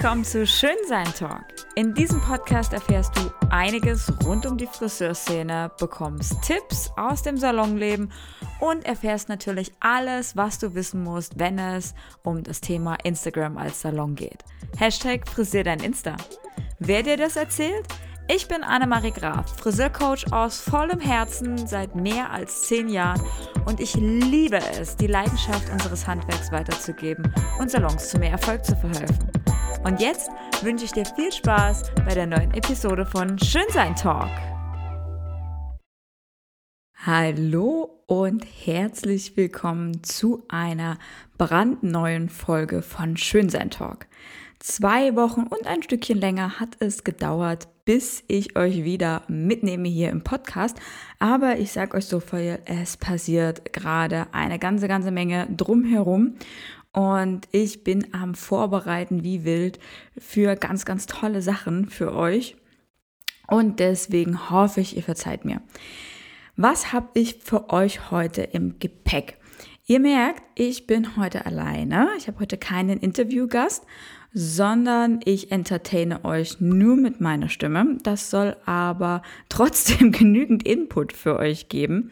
Komm zu Schönsein Talk. In diesem Podcast erfährst du einiges rund um die Friseurszene, bekommst Tipps aus dem Salonleben und erfährst natürlich alles, was du wissen musst, wenn es um das Thema Instagram als Salon geht. Hashtag Frisier dein Insta. Wer dir das erzählt? Ich bin Annemarie Graf, Friseurcoach aus vollem Herzen seit mehr als zehn Jahren und ich liebe es, die Leidenschaft unseres Handwerks weiterzugeben und Salons zu mehr Erfolg zu verhelfen. Und jetzt wünsche ich dir viel Spaß bei der neuen Episode von Schönsein Talk. Hallo und herzlich willkommen zu einer brandneuen Folge von Schönsein Talk. Zwei Wochen und ein Stückchen länger hat es gedauert, bis ich euch wieder mitnehme hier im Podcast. Aber ich sage euch so viel, es passiert gerade eine ganze, ganze Menge drumherum. Und ich bin am Vorbereiten wie wild für ganz, ganz tolle Sachen für euch. Und deswegen hoffe ich, ihr verzeiht mir. Was habe ich für euch heute im Gepäck? Ihr merkt, ich bin heute alleine. Ich habe heute keinen Interviewgast, sondern ich entertaine euch nur mit meiner Stimme. Das soll aber trotzdem genügend Input für euch geben.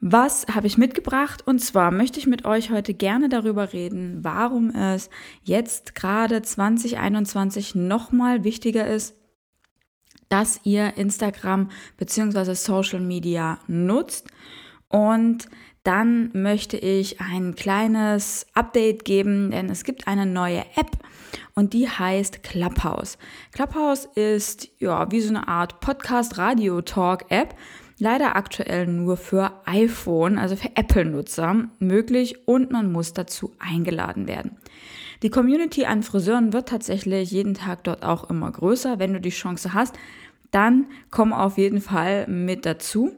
Was habe ich mitgebracht? Und zwar möchte ich mit euch heute gerne darüber reden, warum es jetzt gerade 2021 nochmal wichtiger ist, dass ihr Instagram bzw. Social Media nutzt. Und dann möchte ich ein kleines Update geben, denn es gibt eine neue App und die heißt Clubhouse. Clubhouse ist ja wie so eine Art Podcast-Radio-Talk-App leider aktuell nur für iPhone, also für Apple-Nutzer möglich und man muss dazu eingeladen werden. Die Community an Friseuren wird tatsächlich jeden Tag dort auch immer größer. Wenn du die Chance hast, dann komm auf jeden Fall mit dazu.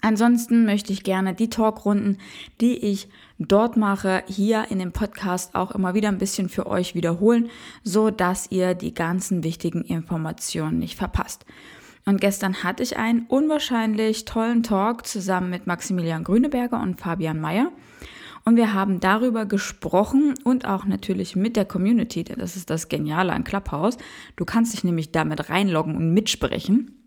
Ansonsten möchte ich gerne die Talkrunden, die ich dort mache, hier in dem Podcast auch immer wieder ein bisschen für euch wiederholen, so dass ihr die ganzen wichtigen Informationen nicht verpasst. Und gestern hatte ich einen unwahrscheinlich tollen Talk zusammen mit Maximilian Grüneberger und Fabian Mayer. Und wir haben darüber gesprochen und auch natürlich mit der Community, denn das ist das Geniale an Clubhouse. Du kannst dich nämlich damit reinloggen und mitsprechen.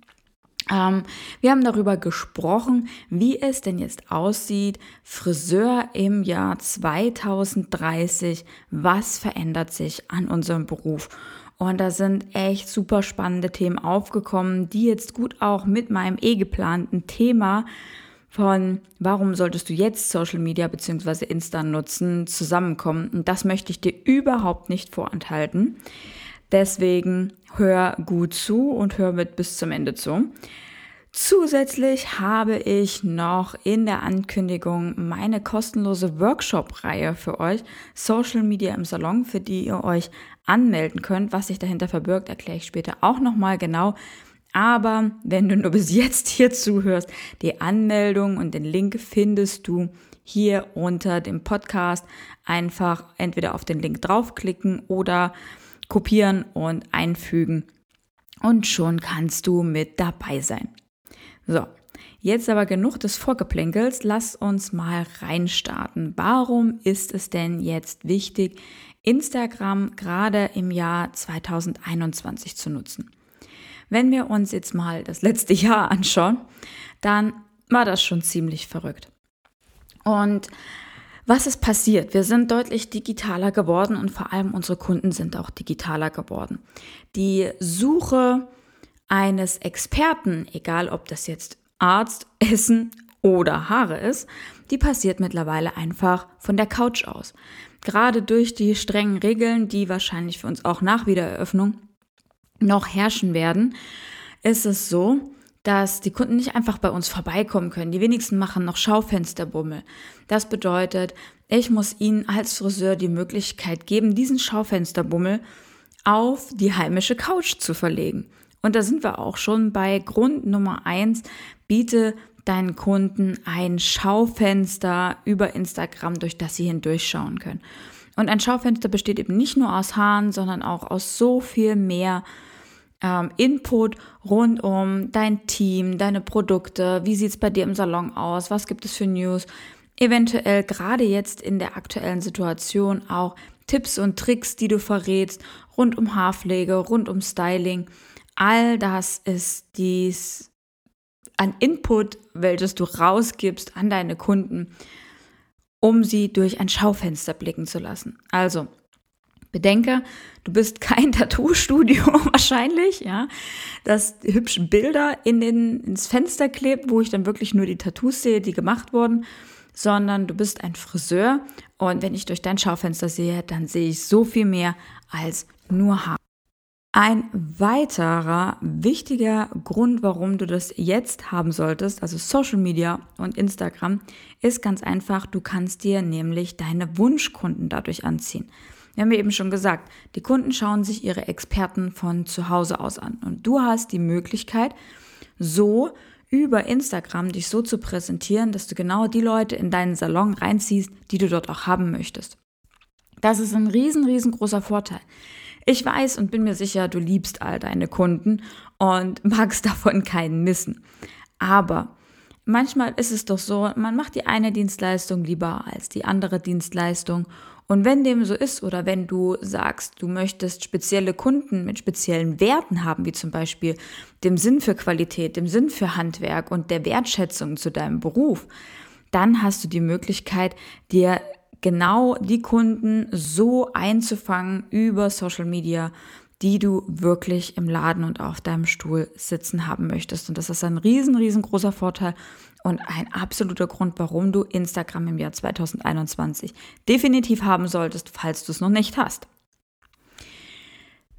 Ähm, wir haben darüber gesprochen, wie es denn jetzt aussieht, Friseur im Jahr 2030, was verändert sich an unserem Beruf. Und da sind echt super spannende Themen aufgekommen, die jetzt gut auch mit meinem eh geplanten Thema von warum solltest du jetzt Social Media bzw. Insta nutzen, zusammenkommen. Und das möchte ich dir überhaupt nicht vorenthalten. Deswegen hör gut zu und hör mit bis zum Ende zu. Zusätzlich habe ich noch in der Ankündigung meine kostenlose Workshop-Reihe für euch, Social Media im Salon, für die ihr euch anmelden könnt. Was sich dahinter verbirgt, erkläre ich später auch nochmal genau. Aber wenn du nur bis jetzt hier zuhörst, die Anmeldung und den Link findest du hier unter dem Podcast. Einfach entweder auf den Link draufklicken oder kopieren und einfügen. Und schon kannst du mit dabei sein. So, jetzt aber genug des Vorgeplänkels. Lass uns mal reinstarten. Warum ist es denn jetzt wichtig, Instagram gerade im Jahr 2021 zu nutzen? Wenn wir uns jetzt mal das letzte Jahr anschauen, dann war das schon ziemlich verrückt. Und was ist passiert? Wir sind deutlich digitaler geworden und vor allem unsere Kunden sind auch digitaler geworden. Die Suche eines Experten, egal ob das jetzt Arzt, Essen oder Haare ist, die passiert mittlerweile einfach von der Couch aus. Gerade durch die strengen Regeln, die wahrscheinlich für uns auch nach Wiedereröffnung noch herrschen werden, ist es so, dass die Kunden nicht einfach bei uns vorbeikommen können. Die wenigsten machen noch Schaufensterbummel. Das bedeutet, ich muss ihnen als Friseur die Möglichkeit geben, diesen Schaufensterbummel auf die heimische Couch zu verlegen. Und da sind wir auch schon bei Grund Nummer eins. Biete deinen Kunden ein Schaufenster über Instagram, durch das sie hindurchschauen können. Und ein Schaufenster besteht eben nicht nur aus Haaren, sondern auch aus so viel mehr ähm, Input rund um dein Team, deine Produkte, wie sieht es bei dir im Salon aus, was gibt es für News, eventuell gerade jetzt in der aktuellen Situation auch Tipps und Tricks, die du verrätst, rund um Haarpflege, rund um Styling. All das ist dies an Input, welches du rausgibst an deine Kunden, um sie durch ein Schaufenster blicken zu lassen. Also, bedenke, du bist kein Tattoo-Studio wahrscheinlich, ja, das hübsche Bilder in den, ins Fenster klebt, wo ich dann wirklich nur die Tattoos sehe, die gemacht wurden, sondern du bist ein Friseur und wenn ich durch dein Schaufenster sehe, dann sehe ich so viel mehr als nur Haar. Ein weiterer wichtiger Grund, warum du das jetzt haben solltest, also Social Media und Instagram, ist ganz einfach, du kannst dir nämlich deine Wunschkunden dadurch anziehen. Wir haben ja eben schon gesagt, die Kunden schauen sich ihre Experten von zu Hause aus an und du hast die Möglichkeit, so über Instagram dich so zu präsentieren, dass du genau die Leute in deinen Salon reinziehst, die du dort auch haben möchtest. Das ist ein riesen, riesengroßer Vorteil. Ich weiß und bin mir sicher, du liebst all deine Kunden und magst davon keinen missen. Aber manchmal ist es doch so, man macht die eine Dienstleistung lieber als die andere Dienstleistung. Und wenn dem so ist oder wenn du sagst, du möchtest spezielle Kunden mit speziellen Werten haben, wie zum Beispiel dem Sinn für Qualität, dem Sinn für Handwerk und der Wertschätzung zu deinem Beruf, dann hast du die Möglichkeit, dir genau die Kunden so einzufangen über Social Media, die du wirklich im Laden und auf deinem Stuhl sitzen haben möchtest. Und das ist ein riesen, riesengroßer Vorteil und ein absoluter Grund, warum du Instagram im Jahr 2021 definitiv haben solltest, falls du es noch nicht hast.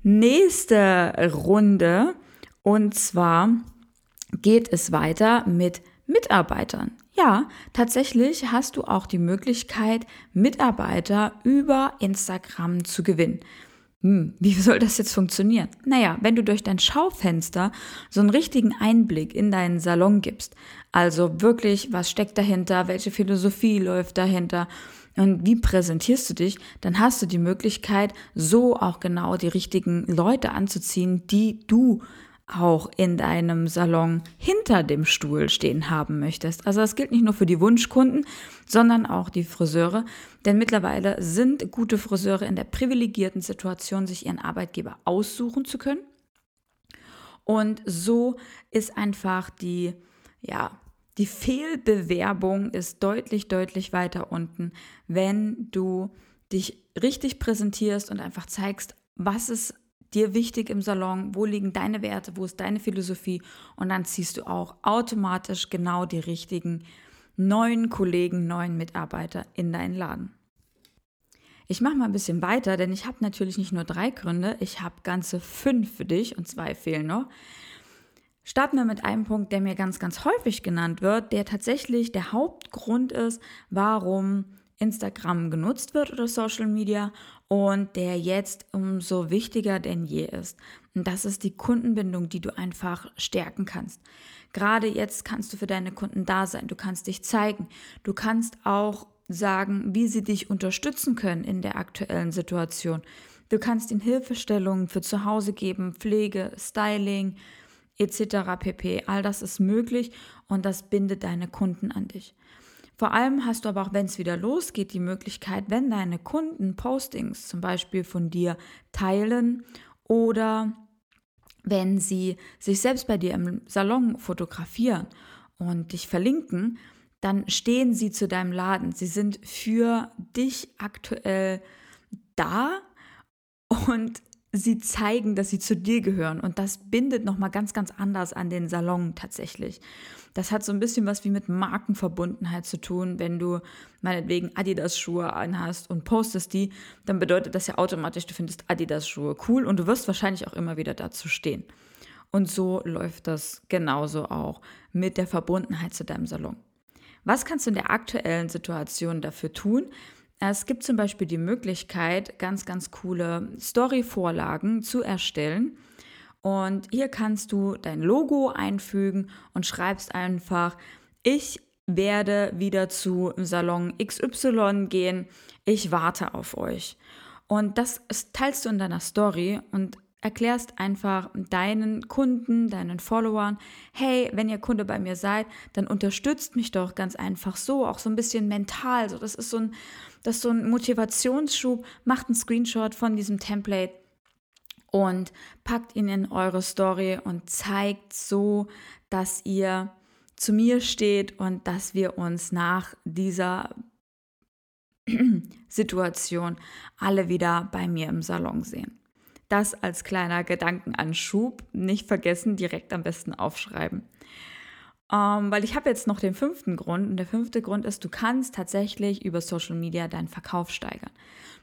Nächste Runde und zwar geht es weiter mit Mitarbeitern. Ja, tatsächlich hast du auch die Möglichkeit, Mitarbeiter über Instagram zu gewinnen. Hm, wie soll das jetzt funktionieren? Naja, wenn du durch dein Schaufenster so einen richtigen Einblick in deinen Salon gibst, also wirklich, was steckt dahinter, welche Philosophie läuft dahinter und wie präsentierst du dich, dann hast du die Möglichkeit, so auch genau die richtigen Leute anzuziehen, die du auch in deinem Salon hinter dem Stuhl stehen haben möchtest. Also das gilt nicht nur für die Wunschkunden, sondern auch die Friseure. Denn mittlerweile sind gute Friseure in der privilegierten Situation, sich ihren Arbeitgeber aussuchen zu können. Und so ist einfach die, ja, die Fehlbewerbung ist deutlich, deutlich weiter unten, wenn du dich richtig präsentierst und einfach zeigst, was es dir wichtig im Salon, wo liegen deine Werte, wo ist deine Philosophie und dann ziehst du auch automatisch genau die richtigen neuen Kollegen, neuen Mitarbeiter in deinen Laden. Ich mache mal ein bisschen weiter, denn ich habe natürlich nicht nur drei Gründe, ich habe ganze fünf für dich und zwei fehlen noch. Starten wir mit einem Punkt, der mir ganz, ganz häufig genannt wird, der tatsächlich der Hauptgrund ist, warum Instagram genutzt wird oder Social Media und der jetzt umso wichtiger denn je ist. Und das ist die Kundenbindung, die du einfach stärken kannst. Gerade jetzt kannst du für deine Kunden da sein, du kannst dich zeigen, du kannst auch sagen, wie sie dich unterstützen können in der aktuellen Situation. Du kannst ihnen Hilfestellungen für zu Hause geben, Pflege, Styling etc. pp. All das ist möglich und das bindet deine Kunden an dich. Vor allem hast du aber auch, wenn es wieder losgeht, die Möglichkeit, wenn deine Kunden Postings zum Beispiel von dir teilen oder wenn sie sich selbst bei dir im Salon fotografieren und dich verlinken, dann stehen sie zu deinem Laden. Sie sind für dich aktuell da und sie zeigen, dass sie zu dir gehören. Und das bindet nochmal ganz, ganz anders an den Salon tatsächlich. Das hat so ein bisschen was wie mit Markenverbundenheit zu tun. Wenn du meinetwegen Adidas-Schuhe anhast und postest die, dann bedeutet das ja automatisch, du findest Adidas-Schuhe cool und du wirst wahrscheinlich auch immer wieder dazu stehen. Und so läuft das genauso auch mit der Verbundenheit zu deinem Salon. Was kannst du in der aktuellen Situation dafür tun? Es gibt zum Beispiel die Möglichkeit, ganz, ganz coole Story-Vorlagen zu erstellen. Und hier kannst du dein Logo einfügen und schreibst einfach, ich werde wieder zu Salon XY gehen, ich warte auf euch. Und das teilst du in deiner Story und erklärst einfach deinen Kunden, deinen Followern, hey, wenn ihr Kunde bei mir seid, dann unterstützt mich doch ganz einfach so, auch so ein bisschen mental. So, das ist so ein, das ist so ein Motivationsschub. Macht einen Screenshot von diesem Template und packt ihn in eure Story und zeigt so, dass ihr zu mir steht und dass wir uns nach dieser Situation alle wieder bei mir im Salon sehen. Das als kleiner Gedankenanschub. Nicht vergessen, direkt am besten aufschreiben. Ähm, weil ich habe jetzt noch den fünften Grund und der fünfte Grund ist, du kannst tatsächlich über Social Media deinen Verkauf steigern.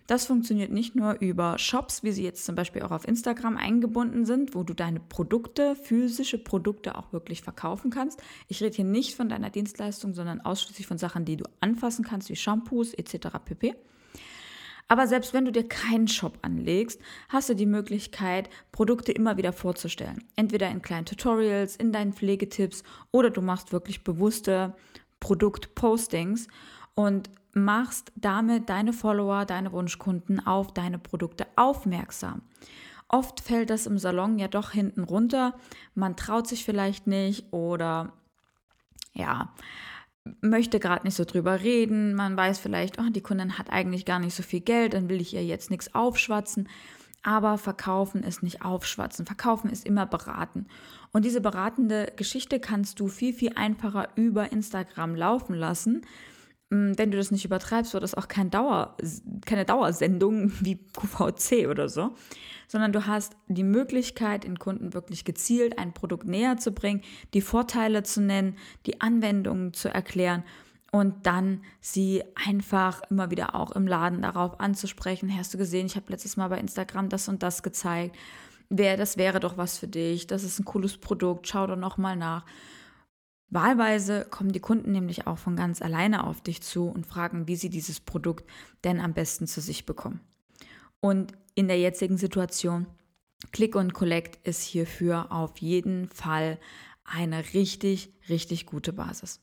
Das funktioniert nicht nur über Shops, wie sie jetzt zum Beispiel auch auf Instagram eingebunden sind, wo du deine Produkte, physische Produkte auch wirklich verkaufen kannst. Ich rede hier nicht von deiner Dienstleistung, sondern ausschließlich von Sachen, die du anfassen kannst, wie Shampoos etc. pp. Aber selbst wenn du dir keinen Shop anlegst, hast du die Möglichkeit, Produkte immer wieder vorzustellen. Entweder in kleinen Tutorials, in deinen Pflegetipps oder du machst wirklich bewusste Produktpostings und machst damit deine Follower, deine Wunschkunden auf deine Produkte aufmerksam. Oft fällt das im Salon ja doch hinten runter. Man traut sich vielleicht nicht oder ja, möchte gerade nicht so drüber reden. Man weiß vielleicht, oh, die Kundin hat eigentlich gar nicht so viel Geld, dann will ich ihr jetzt nichts aufschwatzen. Aber verkaufen ist nicht aufschwatzen. Verkaufen ist immer beraten. Und diese beratende Geschichte kannst du viel, viel einfacher über Instagram laufen lassen wenn du das nicht übertreibst, wird das auch kein Dauer, keine Dauersendung wie QVC oder so, sondern du hast die Möglichkeit, den Kunden wirklich gezielt ein Produkt näher zu bringen, die Vorteile zu nennen, die Anwendungen zu erklären und dann sie einfach immer wieder auch im Laden darauf anzusprechen. Hast du gesehen, ich habe letztes Mal bei Instagram das und das gezeigt. Wer, das wäre doch was für dich. Das ist ein cooles Produkt. Schau doch noch mal nach. Wahlweise kommen die Kunden nämlich auch von ganz alleine auf dich zu und fragen, wie sie dieses Produkt denn am besten zu sich bekommen. Und in der jetzigen Situation, Click und Collect ist hierfür auf jeden Fall eine richtig, richtig gute Basis.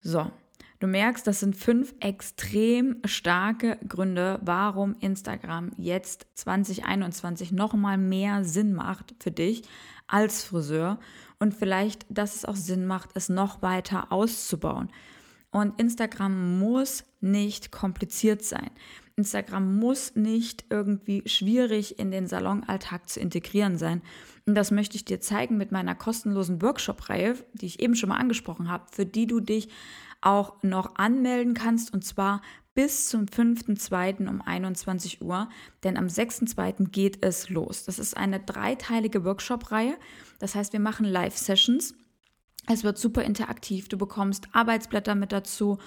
So, du merkst, das sind fünf extrem starke Gründe, warum Instagram jetzt 2021 nochmal mehr Sinn macht für dich als Friseur und vielleicht, dass es auch Sinn macht, es noch weiter auszubauen. Und Instagram muss nicht kompliziert sein. Instagram muss nicht irgendwie schwierig in den Salonalltag zu integrieren sein. Und das möchte ich dir zeigen mit meiner kostenlosen Workshop-Reihe, die ich eben schon mal angesprochen habe, für die du dich auch noch anmelden kannst und zwar bis zum 5.2. um 21 Uhr, denn am 6.2. geht es los. Das ist eine dreiteilige Workshop-Reihe. Das heißt, wir machen Live-Sessions. Es wird super interaktiv. Du bekommst Arbeitsblätter mit dazu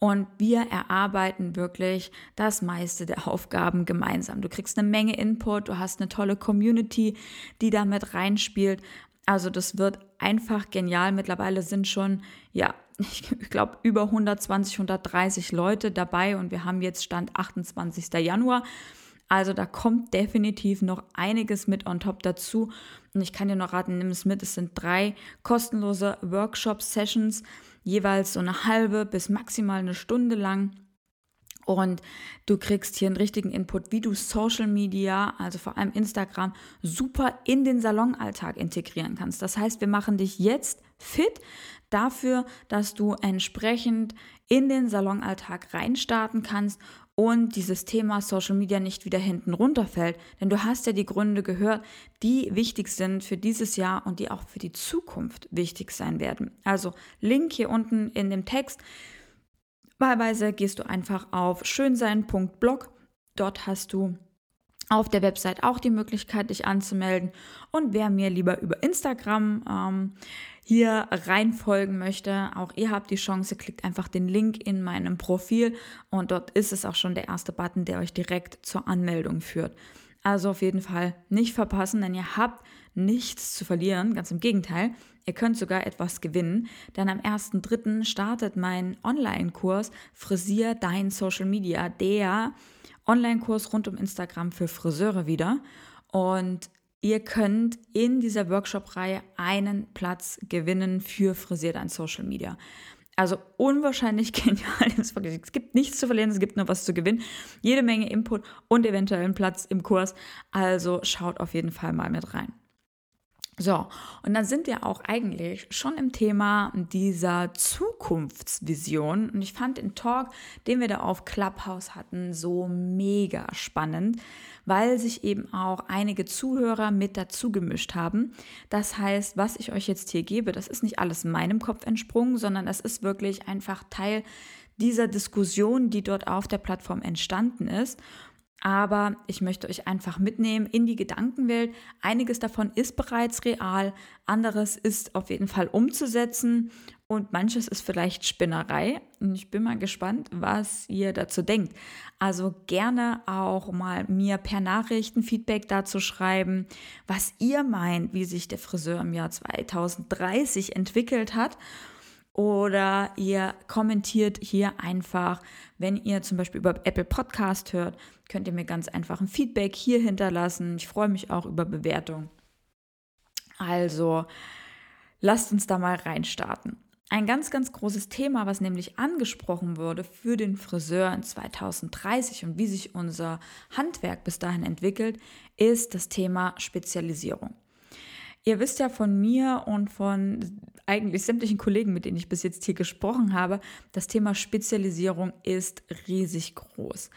und wir erarbeiten wirklich das meiste der Aufgaben gemeinsam. Du kriegst eine Menge Input, du hast eine tolle Community, die da mit reinspielt. Also das wird einfach genial. Mittlerweile sind schon, ja, ich glaube, über 120, 130 Leute dabei und wir haben jetzt Stand 28. Januar. Also da kommt definitiv noch einiges mit on top dazu. Und ich kann dir noch raten, nimm es mit. Es sind drei kostenlose Workshop-Sessions, jeweils so eine halbe bis maximal eine Stunde lang. Und du kriegst hier einen richtigen Input, wie du Social Media, also vor allem Instagram, super in den Salonalltag integrieren kannst. Das heißt, wir machen dich jetzt fit dafür, dass du entsprechend in den Salonalltag reinstarten kannst und dieses Thema Social Media nicht wieder hinten runterfällt. Denn du hast ja die Gründe gehört, die wichtig sind für dieses Jahr und die auch für die Zukunft wichtig sein werden. Also Link hier unten in dem Text. Wahlweise gehst du einfach auf schönsein.blog. Dort hast du auf der Website auch die Möglichkeit, dich anzumelden. Und wer mir lieber über Instagram ähm, hier reinfolgen möchte, auch ihr habt die Chance, klickt einfach den Link in meinem Profil und dort ist es auch schon der erste Button, der euch direkt zur Anmeldung führt. Also auf jeden Fall nicht verpassen, denn ihr habt nichts zu verlieren, ganz im Gegenteil. Ihr könnt sogar etwas gewinnen, denn am 1.3. startet mein Online-Kurs Frisier dein Social Media, der Online-Kurs rund um Instagram für Friseure wieder. Und Ihr könnt in dieser Workshop-Reihe einen Platz gewinnen für Frisiert an Social Media. Also unwahrscheinlich genial. Es gibt nichts zu verlieren, es gibt nur was zu gewinnen. Jede Menge Input und eventuell einen Platz im Kurs. Also schaut auf jeden Fall mal mit rein. So, und dann sind wir auch eigentlich schon im Thema dieser Zukunftsvision. Und ich fand den Talk, den wir da auf Clubhouse hatten, so mega spannend, weil sich eben auch einige Zuhörer mit dazu gemischt haben. Das heißt, was ich euch jetzt hier gebe, das ist nicht alles in meinem Kopf entsprungen, sondern das ist wirklich einfach Teil dieser Diskussion, die dort auf der Plattform entstanden ist. Aber ich möchte euch einfach mitnehmen in die Gedankenwelt. Einiges davon ist bereits real, anderes ist auf jeden Fall umzusetzen und manches ist vielleicht Spinnerei. Und ich bin mal gespannt, was ihr dazu denkt. Also gerne auch mal mir per Nachrichten Feedback dazu schreiben, was ihr meint, wie sich der Friseur im Jahr 2030 entwickelt hat oder ihr kommentiert hier einfach, wenn ihr zum Beispiel über Apple Podcast hört, könnt ihr mir ganz einfach ein Feedback hier hinterlassen. Ich freue mich auch über Bewertung. Also lasst uns da mal reinstarten. Ein ganz, ganz großes Thema, was nämlich angesprochen wurde für den Friseur in 2030 und wie sich unser Handwerk bis dahin entwickelt, ist das Thema Spezialisierung. Ihr wisst ja von mir und von eigentlich sämtlichen Kollegen, mit denen ich bis jetzt hier gesprochen habe, das Thema Spezialisierung ist riesig groß.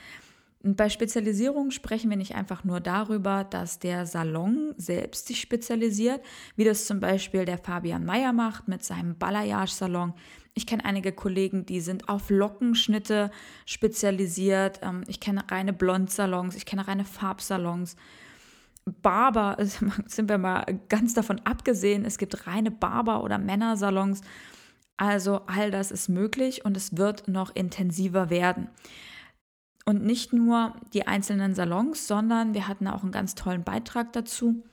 Und bei Spezialisierung sprechen wir nicht einfach nur darüber, dass der Salon selbst sich spezialisiert, wie das zum Beispiel der Fabian Meyer macht mit seinem Balayage-Salon. Ich kenne einige Kollegen, die sind auf Lockenschnitte spezialisiert. Ähm, ich kenne reine Blond-Salons, ich kenne reine Farbsalons. Barber, sind wir mal ganz davon abgesehen, es gibt reine Barber- oder Männersalons. Also all das ist möglich und es wird noch intensiver werden. Und nicht nur die einzelnen Salons, sondern wir hatten auch einen ganz tollen Beitrag dazu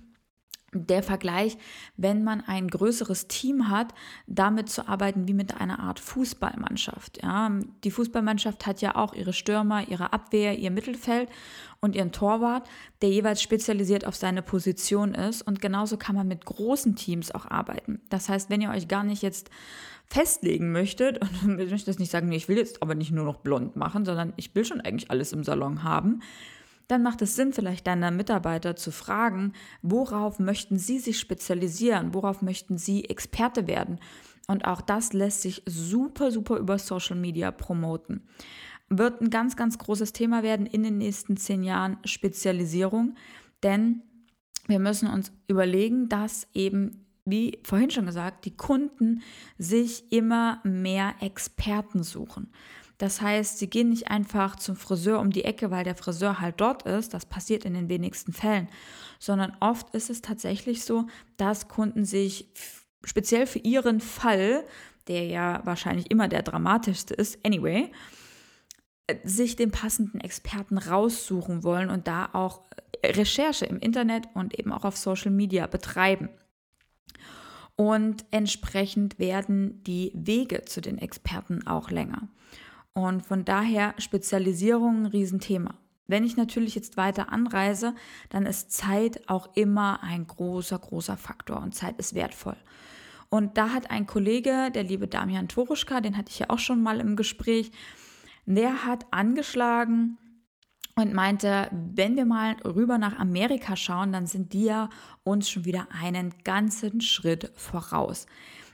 der Vergleich, wenn man ein größeres Team hat, damit zu arbeiten wie mit einer Art Fußballmannschaft. Ja, die Fußballmannschaft hat ja auch ihre Stürmer, ihre Abwehr, ihr Mittelfeld und ihren Torwart, der jeweils spezialisiert auf seine Position ist. Und genauso kann man mit großen Teams auch arbeiten. Das heißt, wenn ihr euch gar nicht jetzt festlegen möchtet, und ich möchte das nicht sagen, nee, ich will jetzt aber nicht nur noch blond machen, sondern ich will schon eigentlich alles im Salon haben, dann macht es Sinn, vielleicht deine Mitarbeiter zu fragen, worauf möchten sie sich spezialisieren, worauf möchten sie Experte werden. Und auch das lässt sich super, super über Social Media promoten. Wird ein ganz, ganz großes Thema werden in den nächsten zehn Jahren Spezialisierung, denn wir müssen uns überlegen, dass eben wie vorhin schon gesagt, die Kunden sich immer mehr Experten suchen. Das heißt, sie gehen nicht einfach zum Friseur um die Ecke, weil der Friseur halt dort ist. Das passiert in den wenigsten Fällen. Sondern oft ist es tatsächlich so, dass Kunden sich speziell für ihren Fall, der ja wahrscheinlich immer der dramatischste ist, anyway, sich den passenden Experten raussuchen wollen und da auch Recherche im Internet und eben auch auf Social Media betreiben. Und entsprechend werden die Wege zu den Experten auch länger. Und von daher Spezialisierung ein Riesenthema. Wenn ich natürlich jetzt weiter anreise, dann ist Zeit auch immer ein großer, großer Faktor und Zeit ist wertvoll. Und da hat ein Kollege, der liebe Damian Toruschka, den hatte ich ja auch schon mal im Gespräch, der hat angeschlagen und meinte, wenn wir mal rüber nach Amerika schauen, dann sind die ja uns schon wieder einen ganzen Schritt voraus.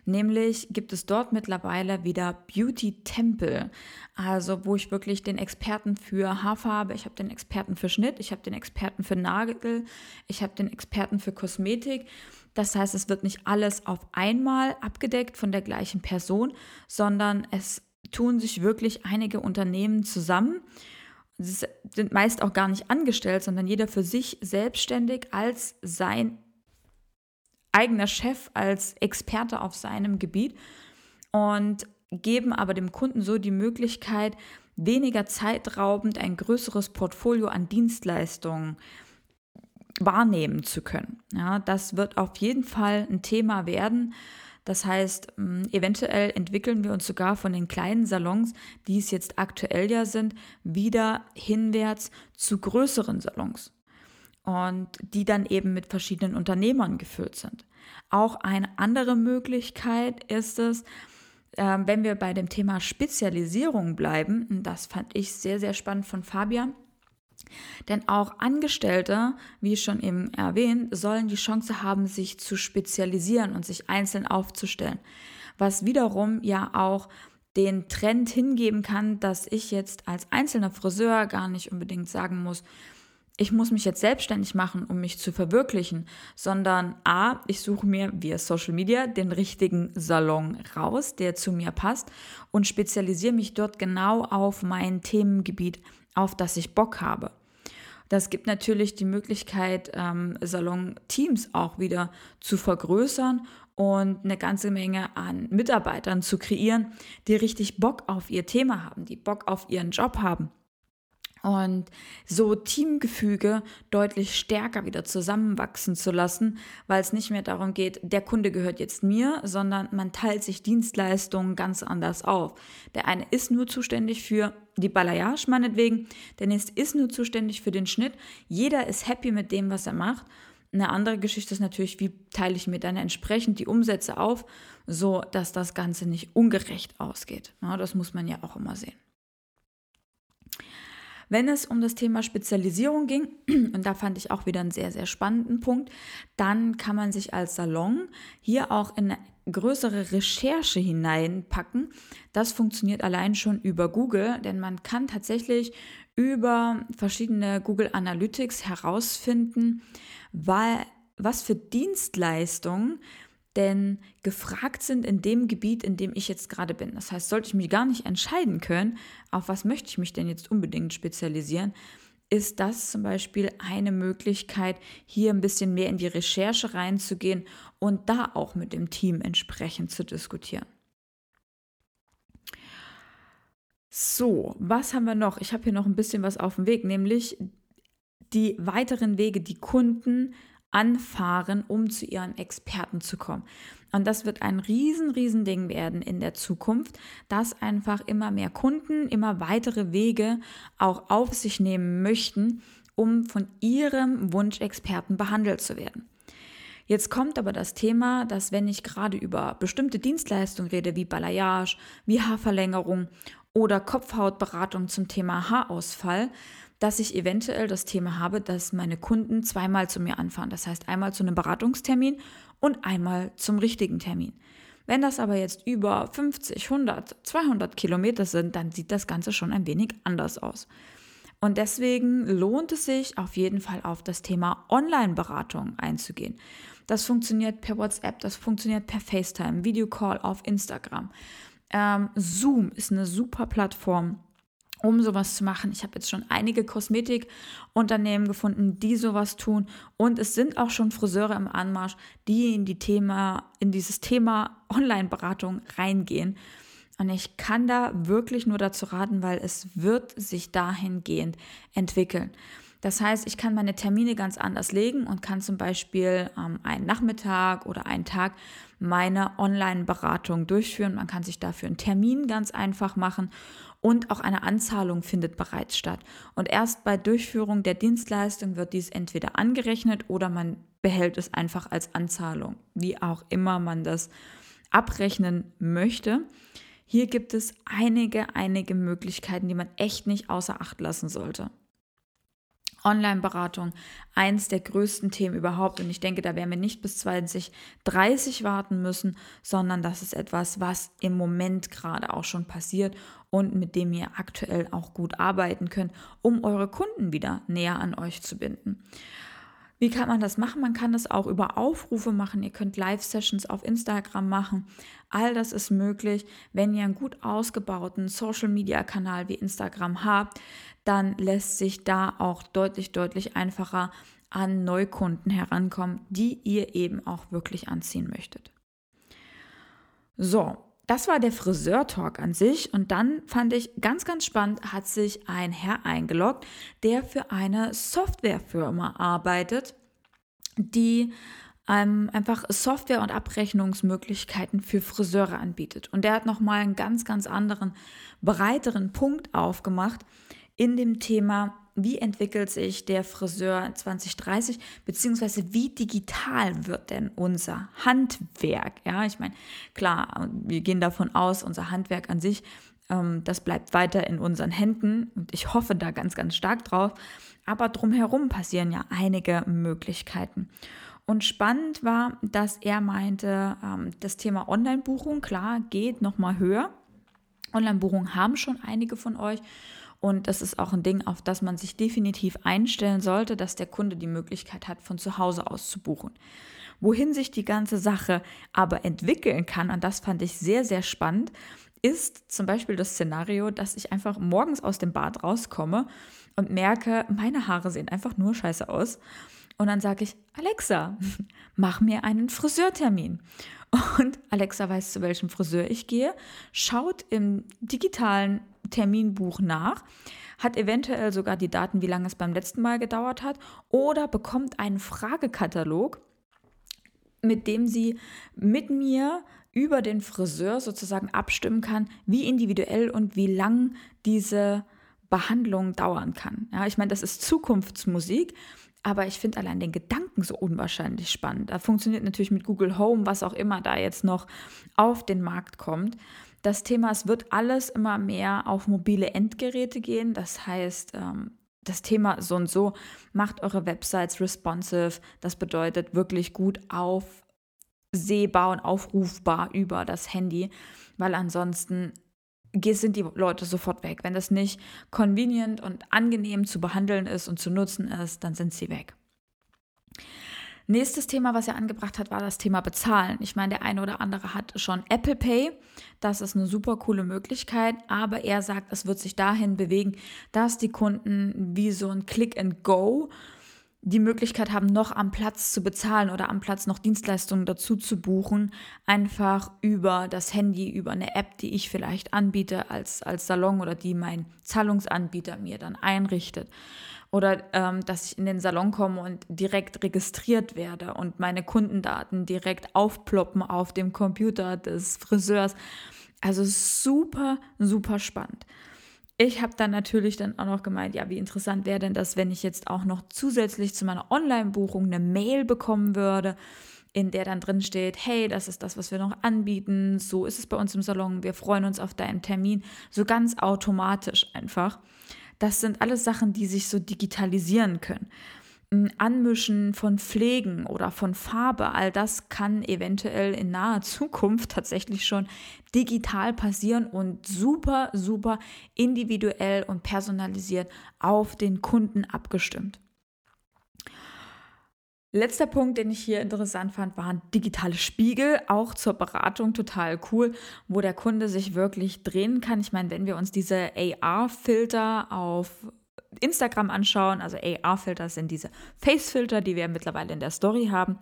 Nämlich gibt es dort mittlerweile wieder Beauty Temple, also wo ich wirklich den Experten für Haarfarbe, ich habe den Experten für Schnitt, ich habe den Experten für Nagel, ich habe den Experten für Kosmetik. Das heißt, es wird nicht alles auf einmal abgedeckt von der gleichen Person, sondern es tun sich wirklich einige Unternehmen zusammen. Sie sind meist auch gar nicht angestellt, sondern jeder für sich selbstständig als sein eigener Chef, als Experte auf seinem Gebiet und geben aber dem Kunden so die Möglichkeit, weniger zeitraubend ein größeres Portfolio an Dienstleistungen wahrnehmen zu können. Ja, das wird auf jeden Fall ein Thema werden. Das heißt, eventuell entwickeln wir uns sogar von den kleinen Salons, die es jetzt aktuell ja sind, wieder hinwärts zu größeren Salons und die dann eben mit verschiedenen Unternehmern gefüllt sind. Auch eine andere Möglichkeit ist es, Ähm, wenn wir bei dem Thema Spezialisierung bleiben, das fand ich sehr, sehr spannend von Fabian. Denn auch Angestellte, wie schon eben erwähnt, sollen die Chance haben, sich zu spezialisieren und sich einzeln aufzustellen. Was wiederum ja auch den Trend hingeben kann, dass ich jetzt als einzelner Friseur gar nicht unbedingt sagen muss, ich muss mich jetzt selbstständig machen, um mich zu verwirklichen, sondern a, ich suche mir via Social Media den richtigen Salon raus, der zu mir passt und spezialisiere mich dort genau auf mein Themengebiet, auf das ich Bock habe. Das gibt natürlich die Möglichkeit, ähm, Salon-Teams auch wieder zu vergrößern und eine ganze Menge an Mitarbeitern zu kreieren, die richtig Bock auf ihr Thema haben, die Bock auf ihren Job haben und so Teamgefüge deutlich stärker wieder zusammenwachsen zu lassen, weil es nicht mehr darum geht, der Kunde gehört jetzt mir, sondern man teilt sich Dienstleistungen ganz anders auf. Der eine ist nur zuständig für die Balayage meinetwegen, der nächste ist nur zuständig für den Schnitt. Jeder ist happy mit dem, was er macht. Eine andere Geschichte ist natürlich, wie teile ich mir dann entsprechend die Umsätze auf, so dass das Ganze nicht ungerecht ausgeht. Ja, das muss man ja auch immer sehen. Wenn es um das Thema Spezialisierung ging, und da fand ich auch wieder einen sehr, sehr spannenden Punkt, dann kann man sich als Salon hier auch in größere Recherche hineinpacken. Das funktioniert allein schon über Google, denn man kann tatsächlich über verschiedene Google Analytics herausfinden, weil, was für Dienstleistungen denn gefragt sind in dem Gebiet, in dem ich jetzt gerade bin. Das heißt, sollte ich mich gar nicht entscheiden können, auf was möchte ich mich denn jetzt unbedingt spezialisieren, ist das zum Beispiel eine Möglichkeit, hier ein bisschen mehr in die Recherche reinzugehen und da auch mit dem Team entsprechend zu diskutieren. So, was haben wir noch? Ich habe hier noch ein bisschen was auf dem Weg, nämlich die weiteren Wege, die Kunden anfahren, um zu ihren Experten zu kommen. Und das wird ein riesen, riesen Ding werden in der Zukunft, dass einfach immer mehr Kunden immer weitere Wege auch auf sich nehmen möchten, um von ihrem Wunschexperten behandelt zu werden. Jetzt kommt aber das Thema, dass wenn ich gerade über bestimmte Dienstleistungen rede, wie Balayage, wie Haarverlängerung oder Kopfhautberatung zum Thema Haarausfall, dass ich eventuell das Thema habe, dass meine Kunden zweimal zu mir anfahren. Das heißt einmal zu einem Beratungstermin und einmal zum richtigen Termin. Wenn das aber jetzt über 50, 100, 200 Kilometer sind, dann sieht das Ganze schon ein wenig anders aus. Und deswegen lohnt es sich auf jeden Fall auf das Thema Online-Beratung einzugehen. Das funktioniert per WhatsApp, das funktioniert per FaceTime, Videocall auf Instagram. Ähm, Zoom ist eine super Plattform, um sowas zu machen. Ich habe jetzt schon einige Kosmetikunternehmen gefunden, die sowas tun. Und es sind auch schon Friseure im Anmarsch, die in, die Thema, in dieses Thema Online-Beratung reingehen. Und ich kann da wirklich nur dazu raten, weil es wird sich dahingehend entwickeln. Das heißt, ich kann meine Termine ganz anders legen und kann zum Beispiel ähm, einen Nachmittag oder einen Tag meine Online-Beratung durchführen. Man kann sich dafür einen Termin ganz einfach machen und auch eine Anzahlung findet bereits statt. Und erst bei Durchführung der Dienstleistung wird dies entweder angerechnet oder man behält es einfach als Anzahlung, wie auch immer man das abrechnen möchte. Hier gibt es einige, einige Möglichkeiten, die man echt nicht außer Acht lassen sollte. Online-Beratung eins der größten Themen überhaupt. Und ich denke, da werden wir nicht bis 2030 warten müssen, sondern das ist etwas, was im Moment gerade auch schon passiert und mit dem ihr aktuell auch gut arbeiten könnt, um eure Kunden wieder näher an euch zu binden. Wie kann man das machen? Man kann das auch über Aufrufe machen. Ihr könnt Live-Sessions auf Instagram machen. All das ist möglich. Wenn ihr einen gut ausgebauten Social-Media-Kanal wie Instagram habt, dann lässt sich da auch deutlich, deutlich einfacher an Neukunden herankommen, die ihr eben auch wirklich anziehen möchtet. So, das war der Friseur-Talk an sich. Und dann fand ich ganz, ganz spannend, hat sich ein Herr eingeloggt, der für eine Softwarefirma arbeitet, die ähm, einfach Software- und Abrechnungsmöglichkeiten für Friseure anbietet. Und der hat nochmal einen ganz, ganz anderen, breiteren Punkt aufgemacht in dem Thema wie entwickelt sich der Friseur 2030, beziehungsweise wie digital wird denn unser Handwerk? Ja, ich meine, klar, wir gehen davon aus, unser Handwerk an sich, ähm, das bleibt weiter in unseren Händen und ich hoffe da ganz, ganz stark drauf. Aber drumherum passieren ja einige Möglichkeiten. Und spannend war, dass er meinte, ähm, das Thema Online-Buchung, klar, geht nochmal höher. Online-Buchungen haben schon einige von euch. Und das ist auch ein Ding, auf das man sich definitiv einstellen sollte, dass der Kunde die Möglichkeit hat, von zu Hause aus zu buchen. Wohin sich die ganze Sache aber entwickeln kann, und das fand ich sehr, sehr spannend, ist zum Beispiel das Szenario, dass ich einfach morgens aus dem Bad rauskomme und merke, meine Haare sehen einfach nur scheiße aus. Und dann sage ich, Alexa, mach mir einen Friseurtermin. Und Alexa weiß, zu welchem Friseur ich gehe, schaut im digitalen Terminbuch nach, hat eventuell sogar die Daten, wie lange es beim letzten Mal gedauert hat, oder bekommt einen Fragekatalog, mit dem sie mit mir über den Friseur sozusagen abstimmen kann, wie individuell und wie lang diese Behandlung dauern kann. Ja, ich meine, das ist Zukunftsmusik, aber ich finde allein den Gedanken so unwahrscheinlich spannend. Da funktioniert natürlich mit Google Home, was auch immer da jetzt noch auf den Markt kommt. Das Thema, es wird alles immer mehr auf mobile Endgeräte gehen. Das heißt, ähm, das Thema so und so macht eure Websites responsive. Das bedeutet wirklich gut aufsehbar und aufrufbar über das Handy, weil ansonsten sind die Leute sofort weg. Wenn das nicht convenient und angenehm zu behandeln ist und zu nutzen ist, dann sind sie weg. Nächstes Thema, was er angebracht hat, war das Thema Bezahlen. Ich meine, der eine oder andere hat schon Apple Pay. Das ist eine super coole Möglichkeit, aber er sagt, es wird sich dahin bewegen, dass die Kunden wie so ein Click and Go die Möglichkeit haben, noch am Platz zu bezahlen oder am Platz noch Dienstleistungen dazu zu buchen, einfach über das Handy, über eine App, die ich vielleicht anbiete als, als Salon oder die mein Zahlungsanbieter mir dann einrichtet. Oder ähm, dass ich in den Salon komme und direkt registriert werde und meine Kundendaten direkt aufploppen auf dem Computer des Friseurs. Also super, super spannend. Ich habe dann natürlich dann auch noch gemeint, ja, wie interessant wäre denn das, wenn ich jetzt auch noch zusätzlich zu meiner Online-Buchung eine Mail bekommen würde, in der dann drin steht, hey, das ist das, was wir noch anbieten, so ist es bei uns im Salon, wir freuen uns auf deinen Termin, so ganz automatisch einfach. Das sind alles Sachen, die sich so digitalisieren können. Anmischen von Pflegen oder von Farbe, all das kann eventuell in naher Zukunft tatsächlich schon digital passieren und super, super individuell und personalisiert auf den Kunden abgestimmt. Letzter Punkt, den ich hier interessant fand, waren digitale Spiegel, auch zur Beratung total cool, wo der Kunde sich wirklich drehen kann. Ich meine, wenn wir uns diese AR-Filter auf Instagram anschauen, also AR-Filter sind diese Face-Filter, die wir mittlerweile in der Story haben.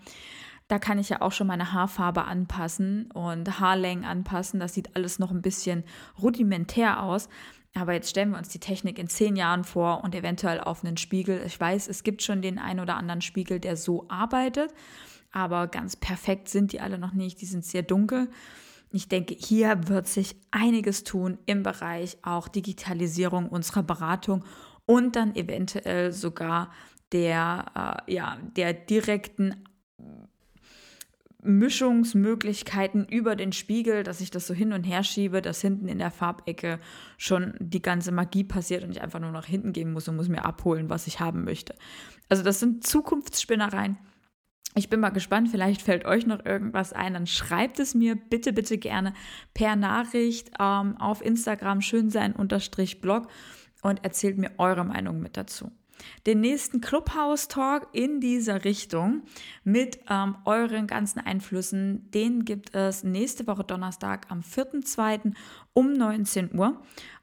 Da kann ich ja auch schon meine Haarfarbe anpassen und Haarlängen anpassen. Das sieht alles noch ein bisschen rudimentär aus. Aber jetzt stellen wir uns die Technik in zehn Jahren vor und eventuell auf einen Spiegel. Ich weiß, es gibt schon den einen oder anderen Spiegel, der so arbeitet, aber ganz perfekt sind die alle noch nicht. Die sind sehr dunkel. Ich denke, hier wird sich einiges tun im Bereich auch Digitalisierung unserer Beratung und dann eventuell sogar der, äh, ja, der direkten Mischungsmöglichkeiten über den Spiegel, dass ich das so hin und her schiebe, dass hinten in der Farbecke schon die ganze Magie passiert und ich einfach nur nach hinten gehen muss und muss mir abholen, was ich haben möchte. Also das sind Zukunftsspinnereien. Ich bin mal gespannt, vielleicht fällt euch noch irgendwas ein, dann schreibt es mir bitte, bitte gerne per Nachricht ähm, auf Instagram schönsein-blog und erzählt mir eure Meinung mit dazu. Den nächsten Clubhouse-Talk in dieser Richtung mit ähm, euren ganzen Einflüssen, den gibt es nächste Woche Donnerstag am 4.2. um 19 Uhr.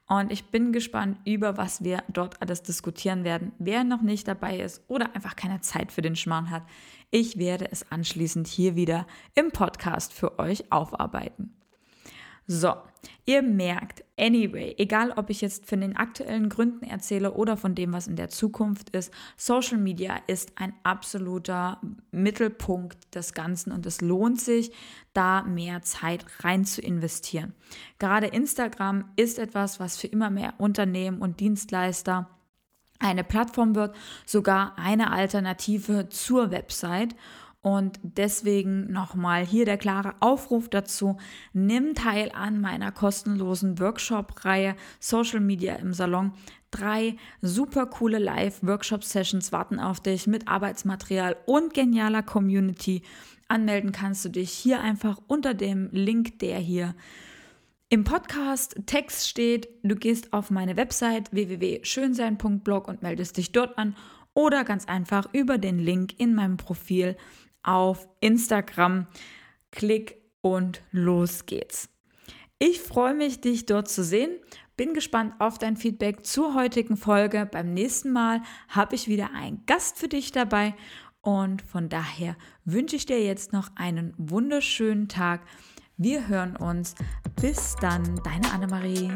Und ich bin gespannt, über was wir dort alles diskutieren werden. Wer noch nicht dabei ist oder einfach keine Zeit für den Schmarrn hat, ich werde es anschließend hier wieder im Podcast für euch aufarbeiten. So, ihr merkt, anyway, egal ob ich jetzt von den aktuellen Gründen erzähle oder von dem, was in der Zukunft ist, Social Media ist ein absoluter Mittelpunkt des Ganzen und es lohnt sich, da mehr Zeit rein zu investieren. Gerade Instagram ist etwas, was für immer mehr Unternehmen und Dienstleister eine Plattform wird, sogar eine Alternative zur Website. Und deswegen nochmal hier der klare Aufruf dazu. Nimm teil an meiner kostenlosen Workshop-Reihe Social Media im Salon. Drei super coole Live-Workshop-Sessions warten auf dich mit Arbeitsmaterial und genialer Community. Anmelden kannst du dich hier einfach unter dem Link, der hier im Podcast Text steht. Du gehst auf meine Website www.schönsein.blog und meldest dich dort an oder ganz einfach über den Link in meinem Profil auf Instagram. Klick und los geht's. Ich freue mich, dich dort zu sehen. Bin gespannt auf dein Feedback zur heutigen Folge. Beim nächsten Mal habe ich wieder einen Gast für dich dabei und von daher wünsche ich dir jetzt noch einen wunderschönen Tag. Wir hören uns. Bis dann, deine Annemarie.